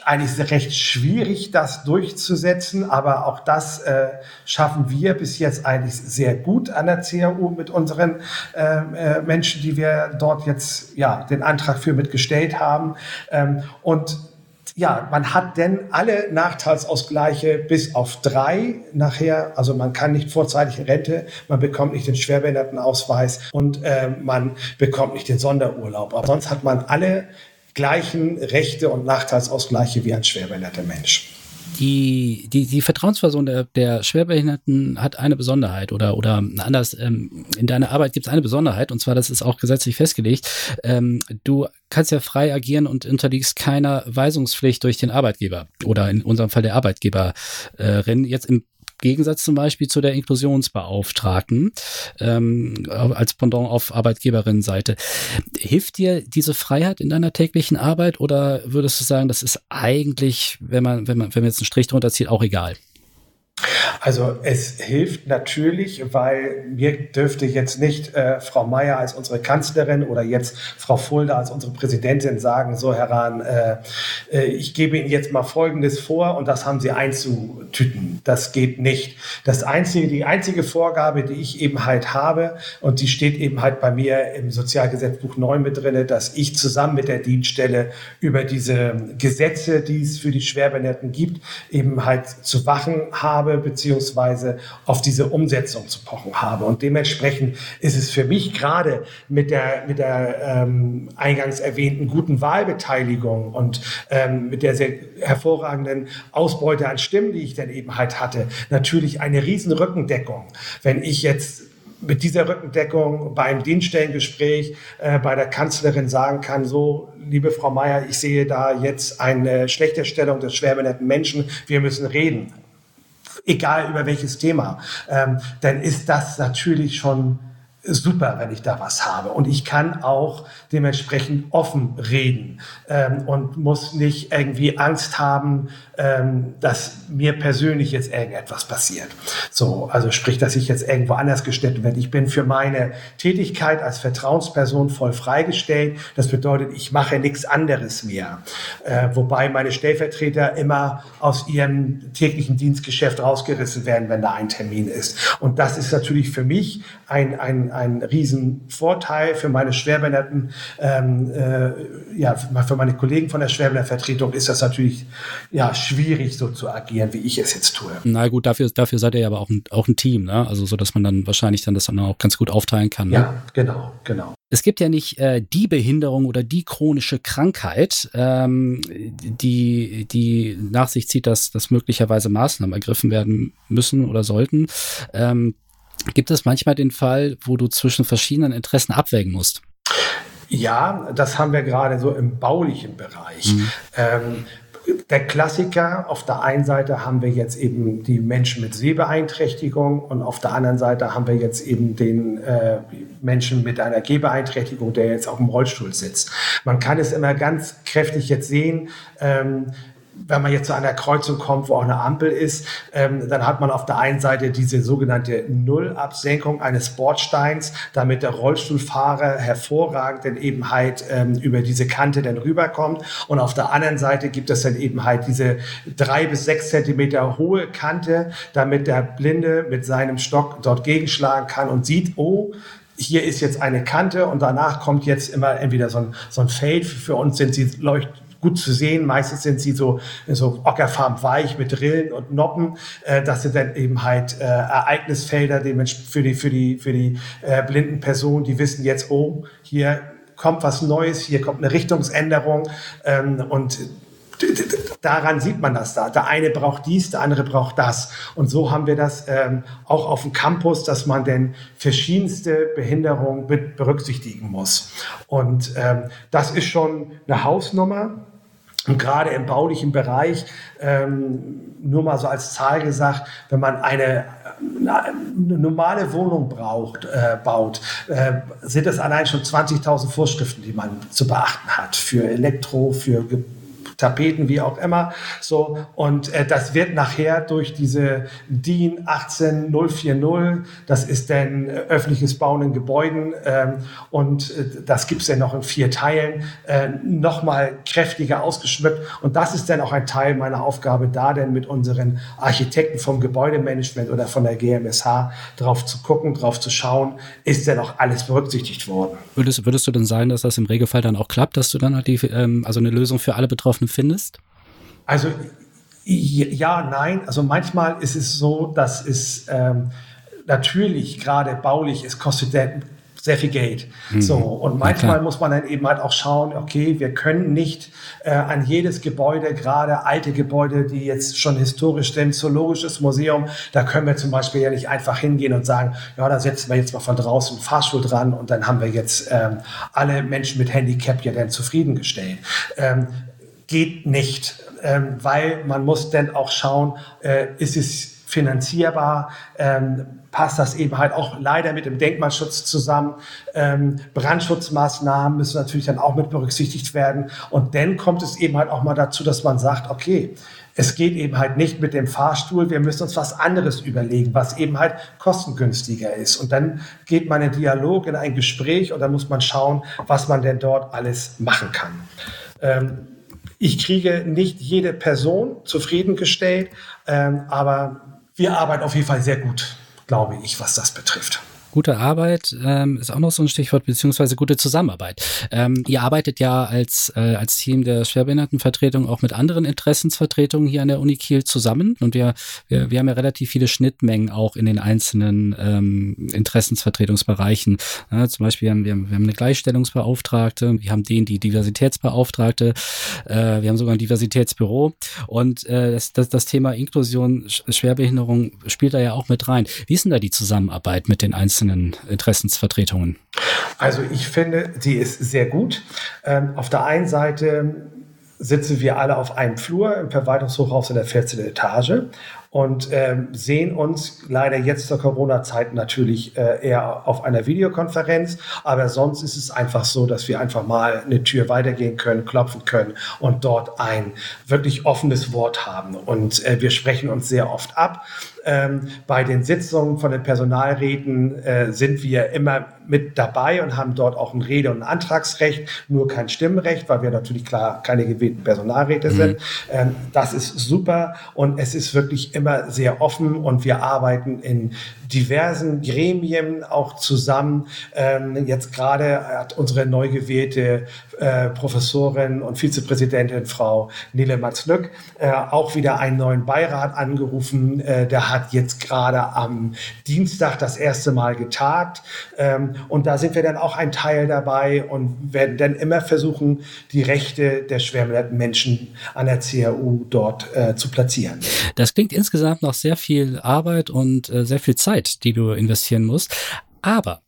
eigentlich recht schwierig, das durchzusetzen, aber auch das äh, schaffen wir bis jetzt eigentlich sehr gut an der CAU mit unseren äh, äh, Menschen, die wir dort jetzt ja den Antrag für mitgestellt haben. Ähm, und ja, man hat denn alle Nachteilsausgleiche bis auf drei nachher. Also man kann nicht vorzeitig Rente, man bekommt nicht den Schwerbehindertenausweis und äh, man bekommt nicht den Sonderurlaub. Aber sonst hat man alle gleichen Rechte und Nachteilsausgleiche wie ein schwerbehinderter Mensch. Die, die, die Vertrauensperson der, der Schwerbehinderten hat eine Besonderheit oder, oder anders, ähm, in deiner Arbeit gibt es eine Besonderheit und zwar, das ist auch gesetzlich festgelegt. Ähm, du kannst ja frei agieren und unterliegst keiner Weisungspflicht durch den Arbeitgeber oder in unserem Fall der Arbeitgeberin. Jetzt im Gegensatz zum Beispiel zu der Inklusionsbeauftragten ähm, als Pendant auf Arbeitgeberinnenseite. Hilft dir diese Freiheit in deiner täglichen Arbeit oder würdest du sagen, das ist eigentlich, wenn man, wenn man, wenn man jetzt einen Strich drunter zieht, auch egal? Also es hilft natürlich, weil mir dürfte jetzt nicht äh, Frau Mayer als unsere Kanzlerin oder jetzt Frau Fulda als unsere Präsidentin sagen, so Herr Rahn, äh, äh, ich gebe Ihnen jetzt mal Folgendes vor und das haben Sie einzutüten. Das geht nicht. Das einzige, die einzige Vorgabe, die ich eben halt habe und die steht eben halt bei mir im Sozialgesetzbuch 9 mit drin, dass ich zusammen mit der Dienststelle über diese Gesetze, die es für die Schwerbehinderten gibt, eben halt zu wachen habe, beziehungsweise auf diese Umsetzung zu pochen habe. Und dementsprechend ist es für mich gerade mit der, mit der ähm, eingangs erwähnten guten Wahlbeteiligung und ähm, mit der sehr hervorragenden Ausbeute an Stimmen, die ich dann eben halt hatte, natürlich eine riesen Rückendeckung. Wenn ich jetzt mit dieser Rückendeckung beim Dienststellengespräch äh, bei der Kanzlerin sagen kann, so, liebe Frau Mayer, ich sehe da jetzt eine schlechte Stellung des schwerbehinderten Menschen, wir müssen reden. Egal über welches Thema, ähm, dann ist das natürlich schon super, wenn ich da was habe. Und ich kann auch dementsprechend offen reden ähm, und muss nicht irgendwie Angst haben, ähm, dass mir persönlich jetzt irgendetwas passiert. So, also sprich, dass ich jetzt irgendwo anders gestellt werde. Ich bin für meine Tätigkeit als Vertrauensperson voll freigestellt. Das bedeutet, ich mache nichts anderes mehr. Äh, wobei meine Stellvertreter immer aus ihrem täglichen Dienstgeschäft rausgerissen werden, wenn da ein Termin ist. Und das ist natürlich für mich ein, ein, ein Riesenvorteil für meine Schwerbehinderten. Ähm, äh, ja, für meine Kollegen von der Schwerbehindertenvertretung ist das natürlich ja, schwierig, so zu agieren, wie ich es jetzt tue. Na gut, dafür, dafür seid ihr ja aber auch ein, auch ein Team, ne? Also so, dass man dann wahrscheinlich dann das dann auch ganz gut aufteilen kann. Ne? Ja, genau, genau. Es gibt ja nicht äh, die Behinderung oder die chronische Krankheit, ähm, die, die nach sich zieht, dass, dass möglicherweise Maßnahmen ergriffen werden müssen oder sollten. Ähm, gibt es manchmal den Fall, wo du zwischen verschiedenen Interessen abwägen musst? Ja, das haben wir gerade so im baulichen Bereich. Mhm. Ähm, der Klassiker, auf der einen Seite haben wir jetzt eben die Menschen mit Sehbeeinträchtigung und auf der anderen Seite haben wir jetzt eben den äh, Menschen mit einer Gehbeeinträchtigung, der jetzt auf dem Rollstuhl sitzt. Man kann es immer ganz kräftig jetzt sehen. Ähm, wenn man jetzt zu einer Kreuzung kommt, wo auch eine Ampel ist, ähm, dann hat man auf der einen Seite diese sogenannte Nullabsenkung eines Bordsteins, damit der Rollstuhlfahrer hervorragend dann eben halt ähm, über diese Kante dann rüberkommt. Und auf der anderen Seite gibt es dann eben halt diese drei bis sechs Zentimeter hohe Kante, damit der Blinde mit seinem Stock dort gegenschlagen kann und sieht, oh, hier ist jetzt eine Kante und danach kommt jetzt immer entweder so ein, so ein Feld. Für uns sind sie leucht, gut zu sehen. Meistens sind sie so, so ockerfarben weich mit Rillen und Noppen. Äh, das sind dann eben halt äh, Ereignisfelder für die, für die, für die äh, blinden Personen, die wissen jetzt, oh, hier kommt was Neues, hier kommt eine Richtungsänderung ähm, und daran sieht man das da. Der eine braucht dies, der andere braucht das. Und so haben wir das ähm, auch auf dem Campus, dass man denn verschiedenste Behinderungen berücksichtigen muss. Und ähm, das ist schon eine Hausnummer. Und gerade im baulichen Bereich, ähm, nur mal so als Zahl gesagt, wenn man eine, eine normale Wohnung braucht, äh, baut, äh, sind es allein schon 20.000 Vorschriften, die man zu beachten hat für Elektro, für Ge Tapeten, wie auch immer. So, und äh, das wird nachher durch diese DIN 18040, das ist dann öffentliches Bauen in Gebäuden ähm, und äh, das gibt es dann noch in vier Teilen, äh, nochmal kräftiger ausgeschmückt. Und das ist dann auch ein Teil meiner Aufgabe, da denn mit unseren Architekten vom Gebäudemanagement oder von der GMSH drauf zu gucken, drauf zu schauen, ist denn auch alles berücksichtigt worden. Würdest, würdest du denn sagen, dass das im Regelfall dann auch klappt, dass du dann halt die, ähm, also eine Lösung für alle Betroffenen findest? Also ja, nein. Also manchmal ist es so, dass es ähm, natürlich gerade baulich, es kostet sehr viel Geld. Mhm. So, und manchmal muss man dann eben halt auch schauen, okay, wir können nicht äh, an jedes Gebäude, gerade alte Gebäude, die jetzt schon historisch sind, zoologisches Museum, da können wir zum Beispiel ja nicht einfach hingehen und sagen, ja, da setzen wir jetzt mal von draußen Fahrstuhl dran und dann haben wir jetzt ähm, alle Menschen mit Handicap ja dann zufriedengestellt. Ähm, geht nicht, ähm, weil man muss dann auch schauen, äh, ist es finanzierbar, ähm, passt das eben halt auch leider mit dem Denkmalschutz zusammen. Ähm, Brandschutzmaßnahmen müssen natürlich dann auch mit berücksichtigt werden. Und dann kommt es eben halt auch mal dazu, dass man sagt, okay, es geht eben halt nicht mit dem Fahrstuhl, wir müssen uns was anderes überlegen, was eben halt kostengünstiger ist. Und dann geht man in Dialog, in ein Gespräch und dann muss man schauen, was man denn dort alles machen kann. Ähm, ich kriege nicht jede Person zufriedengestellt, ähm, aber wir arbeiten auf jeden Fall sehr gut, glaube ich, was das betrifft. Gute Arbeit ähm, ist auch noch so ein Stichwort, beziehungsweise gute Zusammenarbeit. Ähm, ihr arbeitet ja als, äh, als Team der Schwerbehindertenvertretung auch mit anderen Interessensvertretungen hier an der Uni Kiel zusammen. Und wir, wir, wir haben ja relativ viele Schnittmengen auch in den einzelnen ähm, Interessensvertretungsbereichen. Ja, zum Beispiel haben wir, wir haben eine Gleichstellungsbeauftragte, wir haben den, die Diversitätsbeauftragte, äh, wir haben sogar ein Diversitätsbüro. Und äh, das, das, das Thema Inklusion, Schwerbehinderung spielt da ja auch mit rein. Wie ist denn da die Zusammenarbeit mit den einzelnen einzelnen Interessensvertretungen? Also ich finde, sie ist sehr gut. Ähm, auf der einen Seite sitzen wir alle auf einem Flur im Verwaltungshochhaus in der 14. Etage und ähm, sehen uns leider jetzt zur Corona-Zeit natürlich äh, eher auf einer Videokonferenz. Aber sonst ist es einfach so, dass wir einfach mal eine Tür weitergehen können, klopfen können und dort ein wirklich offenes Wort haben. Und äh, wir sprechen uns sehr oft ab. Ähm, bei den Sitzungen von den Personalräten äh, sind wir immer mit dabei und haben dort auch ein Rede- und Antragsrecht, nur kein Stimmrecht, weil wir natürlich klar keine gewählten Personalräte mhm. sind. Ähm, das ist super und es ist wirklich immer sehr offen und wir arbeiten in diversen Gremien auch zusammen. Ähm, jetzt gerade hat unsere neu gewählte äh, Professorin und Vizepräsidentin Frau Nele Matzlück äh, auch wieder einen neuen Beirat angerufen. Äh, der hat jetzt gerade am Dienstag das erste Mal getagt. Ähm, und da sind wir dann auch ein Teil dabei und werden dann immer versuchen, die Rechte der schwerbehinderten Menschen an der CAU dort äh, zu platzieren. Das klingt insgesamt nach sehr viel Arbeit und äh, sehr viel Zeit, die du investieren musst. Aber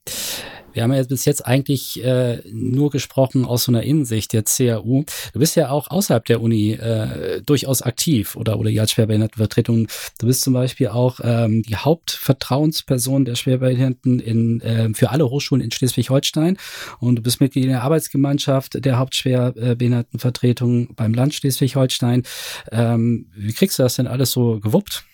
wir haben ja bis jetzt eigentlich äh, nur gesprochen aus so einer Innensicht der CAU. Du bist ja auch außerhalb der Uni äh, durchaus aktiv oder, oder als Schwerbehindertenvertretung. Du bist zum Beispiel auch ähm, die Hauptvertrauensperson der Schwerbehinderten in, äh, für alle Hochschulen in Schleswig-Holstein und du bist Mitglied in der Arbeitsgemeinschaft der Hauptschwerbehindertenvertretung beim Land Schleswig-Holstein. Ähm, wie kriegst du das denn alles so gewuppt?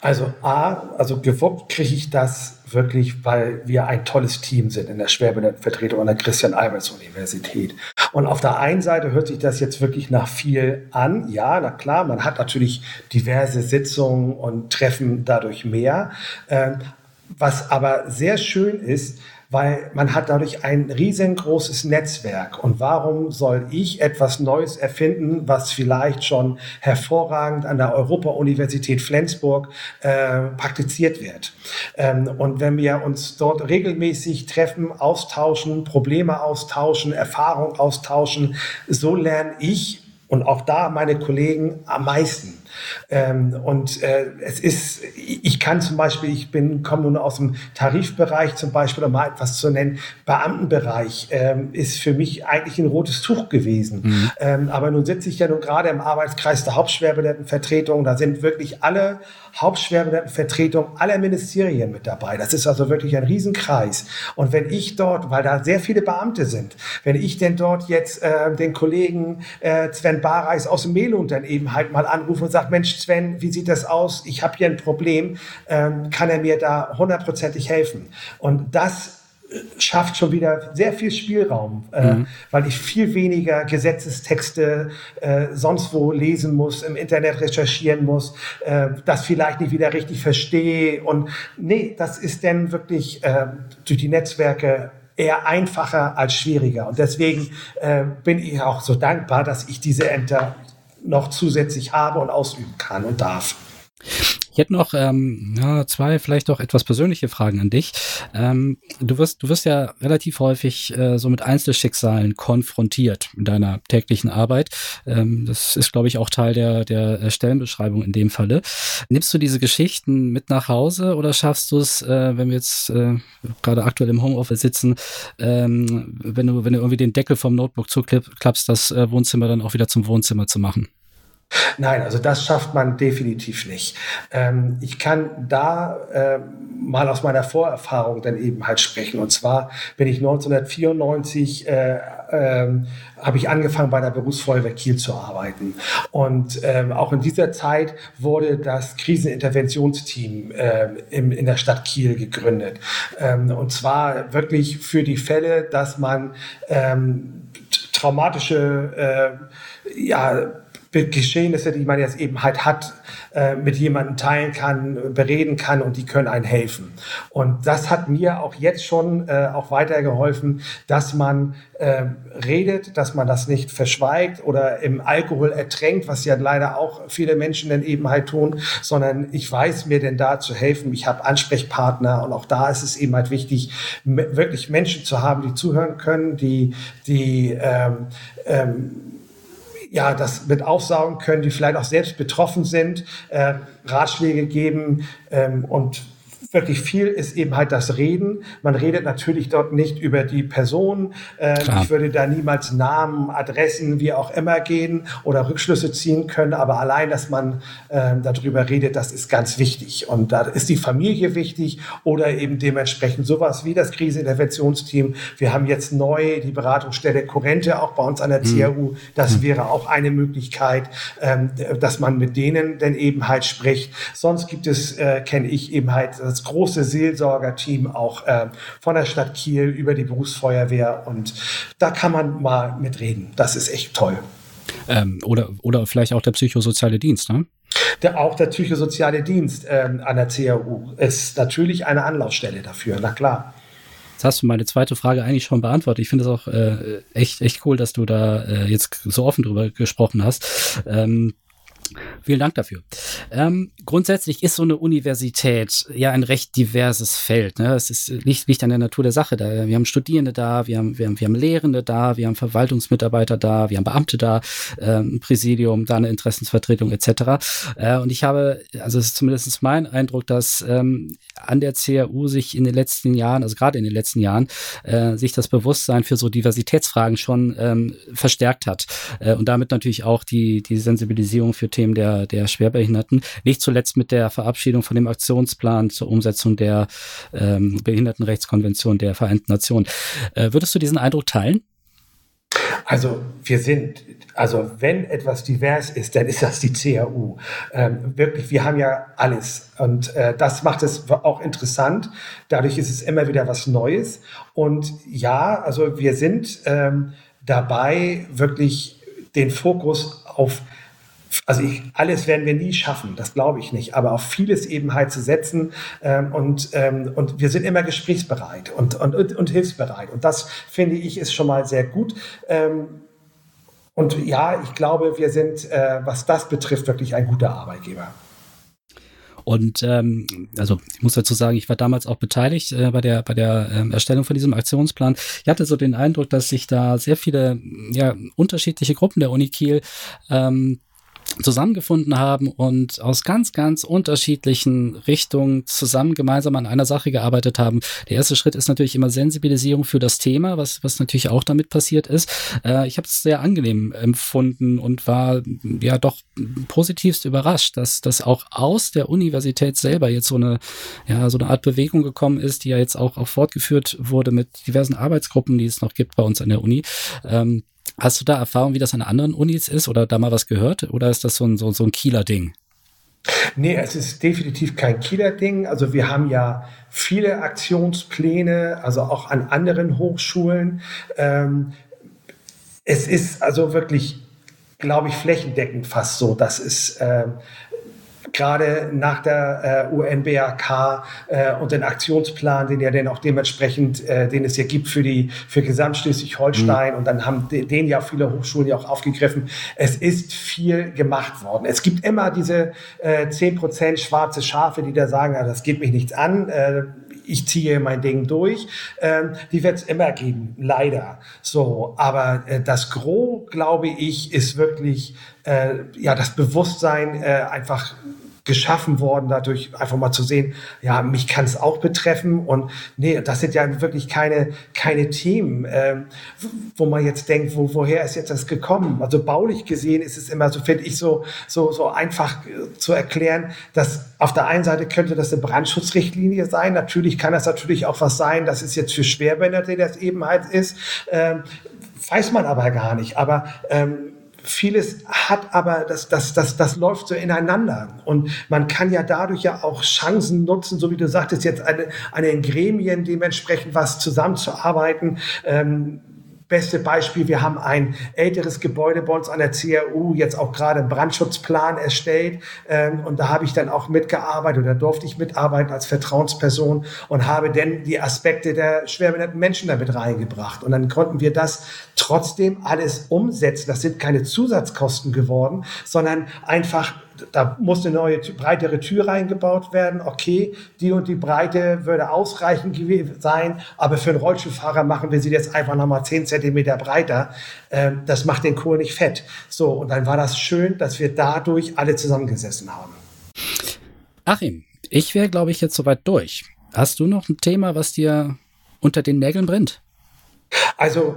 Also A, also gewuppt kriege ich das wirklich, weil wir ein tolles Team sind in der Schwerbehindertenvertretung an der Christian-Albers-Universität. Und auf der einen Seite hört sich das jetzt wirklich nach viel an. Ja, na klar, man hat natürlich diverse Sitzungen und Treffen dadurch mehr. Ähm, was aber sehr schön ist, weil man hat dadurch ein riesengroßes Netzwerk. Und warum soll ich etwas Neues erfinden, was vielleicht schon hervorragend an der Europa-Universität Flensburg äh, praktiziert wird? Ähm, und wenn wir uns dort regelmäßig treffen, austauschen, Probleme austauschen, Erfahrung austauschen, so lerne ich und auch da meine Kollegen am meisten. Ähm, und äh, es ist, ich kann zum Beispiel, ich bin, komme nun aus dem Tarifbereich zum Beispiel, um mal etwas zu nennen, Beamtenbereich ähm, ist für mich eigentlich ein rotes Tuch gewesen. Mhm. Ähm, aber nun sitze ich ja nun gerade im Arbeitskreis der Hauptschwerbehindertenvertretung, da sind wirklich alle Hauptschwerbehindertenvertretungen aller Ministerien mit dabei. Das ist also wirklich ein Riesenkreis. Und wenn ich dort, weil da sehr viele Beamte sind, wenn ich denn dort jetzt äh, den Kollegen äh, Sven Bareis aus dem Melund dann eben halt mal anrufe und sage, Mensch Sven, wie sieht das aus? Ich habe hier ein Problem, ähm, kann er mir da hundertprozentig helfen? Und das schafft schon wieder sehr viel Spielraum, äh, mhm. weil ich viel weniger Gesetzestexte äh, sonst wo lesen muss, im Internet recherchieren muss, äh, das vielleicht nicht wieder richtig verstehe. Und nee, das ist dann wirklich äh, durch die Netzwerke eher einfacher als schwieriger. Und deswegen äh, bin ich auch so dankbar, dass ich diese Ämter noch zusätzlich habe und ausüben kann und darf. Ich hätte noch ähm, ja, zwei, vielleicht auch etwas persönliche Fragen an dich. Ähm, du wirst, du wirst ja relativ häufig äh, so mit Einzelschicksalen konfrontiert in deiner täglichen Arbeit. Ähm, das ist, glaube ich, auch Teil der, der Stellenbeschreibung in dem Falle. Nimmst du diese Geschichten mit nach Hause oder schaffst du es, äh, wenn wir jetzt äh, gerade aktuell im Homeoffice sitzen, ähm, wenn du, wenn du irgendwie den Deckel vom Notebook zuklappst, das äh, Wohnzimmer dann auch wieder zum Wohnzimmer zu machen? Nein, also das schafft man definitiv nicht. Ähm, ich kann da äh, mal aus meiner Vorerfahrung dann eben halt sprechen. Und zwar bin ich 1994 äh, äh, habe ich angefangen bei der Berufsfeuerwehr Kiel zu arbeiten. Und ähm, auch in dieser Zeit wurde das Kriseninterventionsteam äh, im, in der Stadt Kiel gegründet. Ähm, und zwar wirklich für die Fälle, dass man ähm, traumatische äh, ja, Geschehnisse, die man jetzt eben halt hat, äh, mit jemandem teilen kann, bereden kann und die können einen helfen. Und das hat mir auch jetzt schon äh, auch weitergeholfen, dass man äh, redet, dass man das nicht verschweigt oder im Alkohol ertränkt, was ja leider auch viele Menschen dann eben halt tun, sondern ich weiß mir denn da zu helfen. Ich habe Ansprechpartner und auch da ist es eben halt wichtig, wirklich Menschen zu haben, die zuhören können, die, die ähm, ähm, ja, das mit aufsaugen können, die vielleicht auch selbst betroffen sind, äh, Ratschläge geben ähm, und wirklich viel ist eben halt das Reden. Man redet natürlich dort nicht über die Person. Äh, ich würde da niemals Namen, Adressen, wie auch immer gehen oder Rückschlüsse ziehen können. Aber allein, dass man äh, darüber redet, das ist ganz wichtig. Und da ist die Familie wichtig oder eben dementsprechend sowas wie das Kriseninterventionsteam. Wir haben jetzt neu die Beratungsstelle Korrente auch bei uns an der mhm. CAU. Das mhm. wäre auch eine Möglichkeit, ähm, dass man mit denen dann eben halt spricht. Sonst gibt es, äh, kenne ich eben halt das große Seelsorgerteam auch äh, von der Stadt Kiel über die Berufsfeuerwehr und da kann man mal mitreden. Das ist echt toll. Ähm, oder, oder vielleicht auch der psychosoziale Dienst, ne? Der, auch der psychosoziale Dienst ähm, an der CAU ist natürlich eine Anlaufstelle dafür, na klar. Jetzt hast du meine zweite Frage eigentlich schon beantwortet. Ich finde es auch äh, echt, echt cool, dass du da äh, jetzt so offen drüber gesprochen hast. Ähm, Vielen Dank dafür. Ähm, grundsätzlich ist so eine Universität ja ein recht diverses Feld. Ne? Es ist, liegt, liegt an der Natur der Sache. Da, wir haben Studierende da, wir haben, wir, haben, wir haben Lehrende da, wir haben Verwaltungsmitarbeiter da, wir haben Beamte da, ähm, Präsidium, da eine Interessensvertretung etc. Äh, und ich habe, also es ist zumindest mein Eindruck, dass ähm, an der CAU sich in den letzten Jahren, also gerade in den letzten Jahren, äh, sich das Bewusstsein für so Diversitätsfragen schon ähm, verstärkt hat. Äh, und damit natürlich auch die, die Sensibilisierung für Themen der, der Schwerbehinderten. Nicht zuletzt mit der Verabschiedung von dem Aktionsplan zur Umsetzung der ähm, Behindertenrechtskonvention der Vereinten Nationen. Äh, würdest du diesen Eindruck teilen? Also wir sind, also wenn etwas divers ist, dann ist das die CAU. Ähm, wirklich, wir haben ja alles und äh, das macht es auch interessant. Dadurch ist es immer wieder was Neues. Und ja, also wir sind ähm, dabei, wirklich den Fokus auf also ich, alles werden wir nie schaffen, das glaube ich nicht, aber auf vieles eben halt zu setzen ähm, und, ähm, und wir sind immer gesprächsbereit und, und, und, und hilfsbereit und das finde ich ist schon mal sehr gut. Ähm, und ja, ich glaube, wir sind, äh, was das betrifft, wirklich ein guter Arbeitgeber. Und ähm, also ich muss dazu sagen, ich war damals auch beteiligt äh, bei der bei der ähm, Erstellung von diesem Aktionsplan. Ich hatte so den Eindruck, dass sich da sehr viele ja unterschiedliche Gruppen der Uni Kiel ähm, zusammengefunden haben und aus ganz, ganz unterschiedlichen Richtungen zusammen gemeinsam an einer Sache gearbeitet haben. Der erste Schritt ist natürlich immer Sensibilisierung für das Thema, was, was natürlich auch damit passiert ist. Äh, ich habe es sehr angenehm empfunden und war ja doch positivst überrascht, dass das auch aus der Universität selber jetzt so eine, ja, so eine Art Bewegung gekommen ist, die ja jetzt auch, auch fortgeführt wurde mit diversen Arbeitsgruppen, die es noch gibt bei uns an der Uni. Ähm, Hast du da Erfahrung, wie das an anderen Unis ist oder da mal was gehört? Oder ist das so ein, so, so ein Kieler Ding? Nee, es ist definitiv kein Kieler-Ding. Also wir haben ja viele Aktionspläne, also auch an anderen Hochschulen. Ähm, es ist also wirklich, glaube ich, flächendeckend fast so, dass es äh, gerade nach der äh, UNBAK äh, und den Aktionsplan, den ja dann auch dementsprechend, äh, den es ja gibt für die für Gesamtschleswig-Holstein mhm. und dann haben den ja viele Hochschulen ja auch aufgegriffen. Es ist viel gemacht worden. Es gibt immer diese äh, zehn äh, Prozent schwarze Schafe, die da sagen, ah, das geht mich nichts an. Äh, ich ziehe mein Ding durch. Ähm, die wird es immer geben, leider. So, aber äh, das Gros, glaube ich, ist wirklich äh, ja das Bewusstsein, äh, einfach geschaffen worden, dadurch einfach mal zu sehen, ja, mich kann es auch betreffen. Und nee, das sind ja wirklich keine, keine Themen, ähm, wo man jetzt denkt, wo, woher ist jetzt das gekommen? Also baulich gesehen ist es immer so, finde ich, so, so, so einfach äh, zu erklären, dass auf der einen Seite könnte das eine Brandschutzrichtlinie sein, natürlich kann das natürlich auch was sein, das ist jetzt für Schwerbehinderte, das eben halt ist, ähm, weiß man aber gar nicht, aber ähm, vieles hat aber, das, das, das, das läuft so ineinander. Und man kann ja dadurch ja auch Chancen nutzen, so wie du sagtest, jetzt eine, eine Gremien dementsprechend was zusammenzuarbeiten. Ähm, Beste Beispiel, wir haben ein älteres Gebäude bei uns an der CRU, jetzt auch gerade einen Brandschutzplan erstellt. Ähm, und da habe ich dann auch mitgearbeitet oder durfte ich mitarbeiten als Vertrauensperson und habe dann die Aspekte der schwerbehinderten Menschen damit reingebracht. Und dann konnten wir das trotzdem alles umsetzen. Das sind keine Zusatzkosten geworden, sondern einfach da muss eine neue, breitere Tür reingebaut werden. Okay, die und die Breite würde ausreichend sein, aber für einen Rollstuhlfahrer machen wir sie jetzt einfach nochmal 10 Zentimeter breiter. Ähm, das macht den Kohl nicht fett. So, und dann war das schön, dass wir dadurch alle zusammengesessen haben. Achim, ich wäre, glaube ich, jetzt soweit durch. Hast du noch ein Thema, was dir unter den Nägeln brennt? Also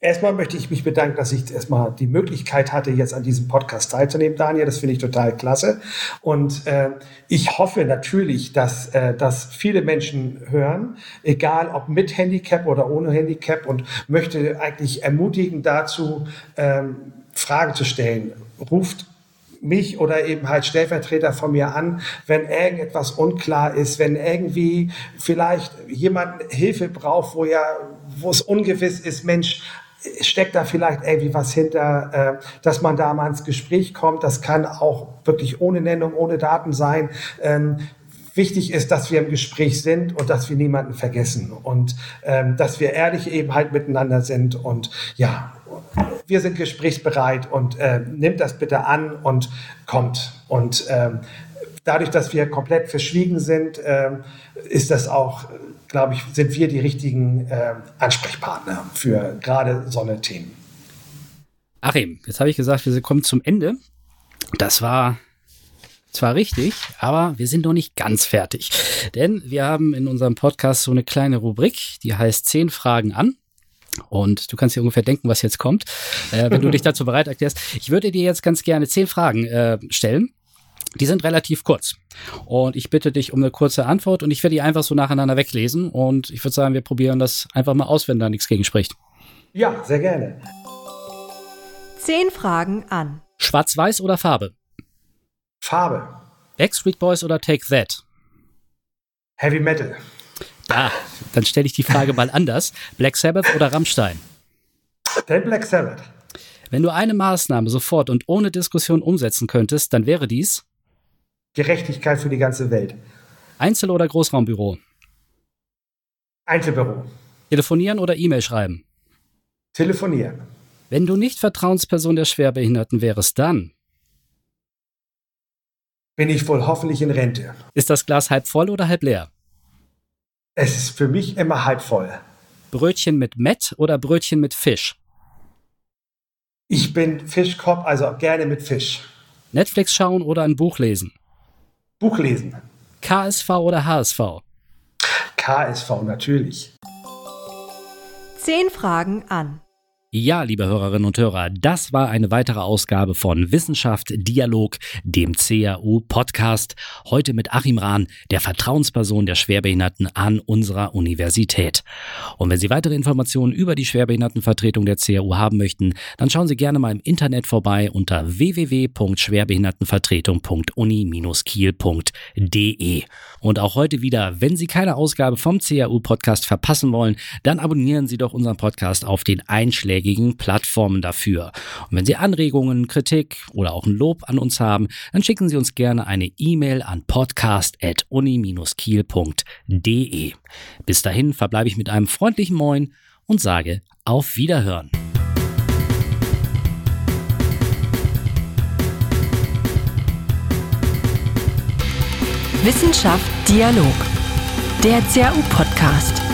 Erstmal möchte ich mich bedanken, dass ich erstmal die Möglichkeit hatte, jetzt an diesem Podcast teilzunehmen, Daniel. Das finde ich total klasse. Und äh, ich hoffe natürlich, dass, äh, dass viele Menschen hören, egal ob mit Handicap oder ohne Handicap, und möchte eigentlich ermutigen dazu, ähm, Fragen zu stellen. Ruft mich oder eben halt Stellvertreter von mir an, wenn irgendetwas unklar ist, wenn irgendwie vielleicht jemand Hilfe braucht, wo ja, wo es ungewiss ist, Mensch, steckt da vielleicht irgendwie was hinter, äh, dass man da mal ins Gespräch kommt. Das kann auch wirklich ohne Nennung, ohne Daten sein. Ähm, wichtig ist, dass wir im Gespräch sind und dass wir niemanden vergessen und ähm, dass wir ehrlich eben halt miteinander sind und ja, wir sind gesprächsbereit und äh, nimmt das bitte an und kommt und ähm, dadurch, dass wir komplett verschwiegen sind, äh, ist das auch glaube ich, sind wir die richtigen äh, Ansprechpartner für gerade so eine Themen. Achim, jetzt habe ich gesagt, wir kommen zum Ende. Das war zwar richtig, aber wir sind noch nicht ganz fertig. Denn wir haben in unserem Podcast so eine kleine Rubrik, die heißt zehn Fragen an. Und du kannst dir ungefähr denken, was jetzt kommt, äh, wenn du dich dazu bereit erklärst. Ich würde dir jetzt ganz gerne zehn Fragen äh, stellen. Die sind relativ kurz. Und ich bitte dich um eine kurze Antwort und ich werde die einfach so nacheinander weglesen. Und ich würde sagen, wir probieren das einfach mal aus, wenn da nichts gegen spricht. Ja, sehr gerne. Zehn Fragen an. Schwarz-Weiß oder Farbe? Farbe. Backstreet Boys oder Take That? Heavy Metal. Ah, dann stelle ich die Frage mal anders. Black Sabbath oder Rammstein? Dann Black Sabbath. Wenn du eine Maßnahme sofort und ohne Diskussion umsetzen könntest, dann wäre dies? Gerechtigkeit für die ganze Welt. Einzel- oder Großraumbüro? Einzelbüro. Telefonieren oder E-Mail schreiben? Telefonieren. Wenn du nicht Vertrauensperson der Schwerbehinderten wärst, dann? Bin ich wohl hoffentlich in Rente. Ist das Glas halb voll oder halb leer? Es ist für mich immer halb voll. Brötchen mit Mett oder Brötchen mit Fisch? Ich bin Fischkopf, also gerne mit Fisch. Netflix schauen oder ein Buch lesen? Buch lesen. KSV oder HSV? KSV natürlich. Zehn Fragen an. Ja, liebe Hörerinnen und Hörer, das war eine weitere Ausgabe von Wissenschaft Dialog, dem CAU Podcast. Heute mit Achim Rahn, der Vertrauensperson der Schwerbehinderten an unserer Universität. Und wenn Sie weitere Informationen über die Schwerbehindertenvertretung der CAU haben möchten, dann schauen Sie gerne mal im Internet vorbei unter www.schwerbehindertenvertretung.uni-kiel.de. Und auch heute wieder, wenn Sie keine Ausgabe vom CAU Podcast verpassen wollen, dann abonnieren Sie doch unseren Podcast auf den Einschlägen einschlägigen Plattformen dafür. Und wenn Sie Anregungen, Kritik oder auch ein Lob an uns haben, dann schicken Sie uns gerne eine E-Mail an podcast.uni-kiel.de. Bis dahin verbleibe ich mit einem freundlichen Moin und sage auf Wiederhören. Wissenschaft Dialog. Der CAU Podcast.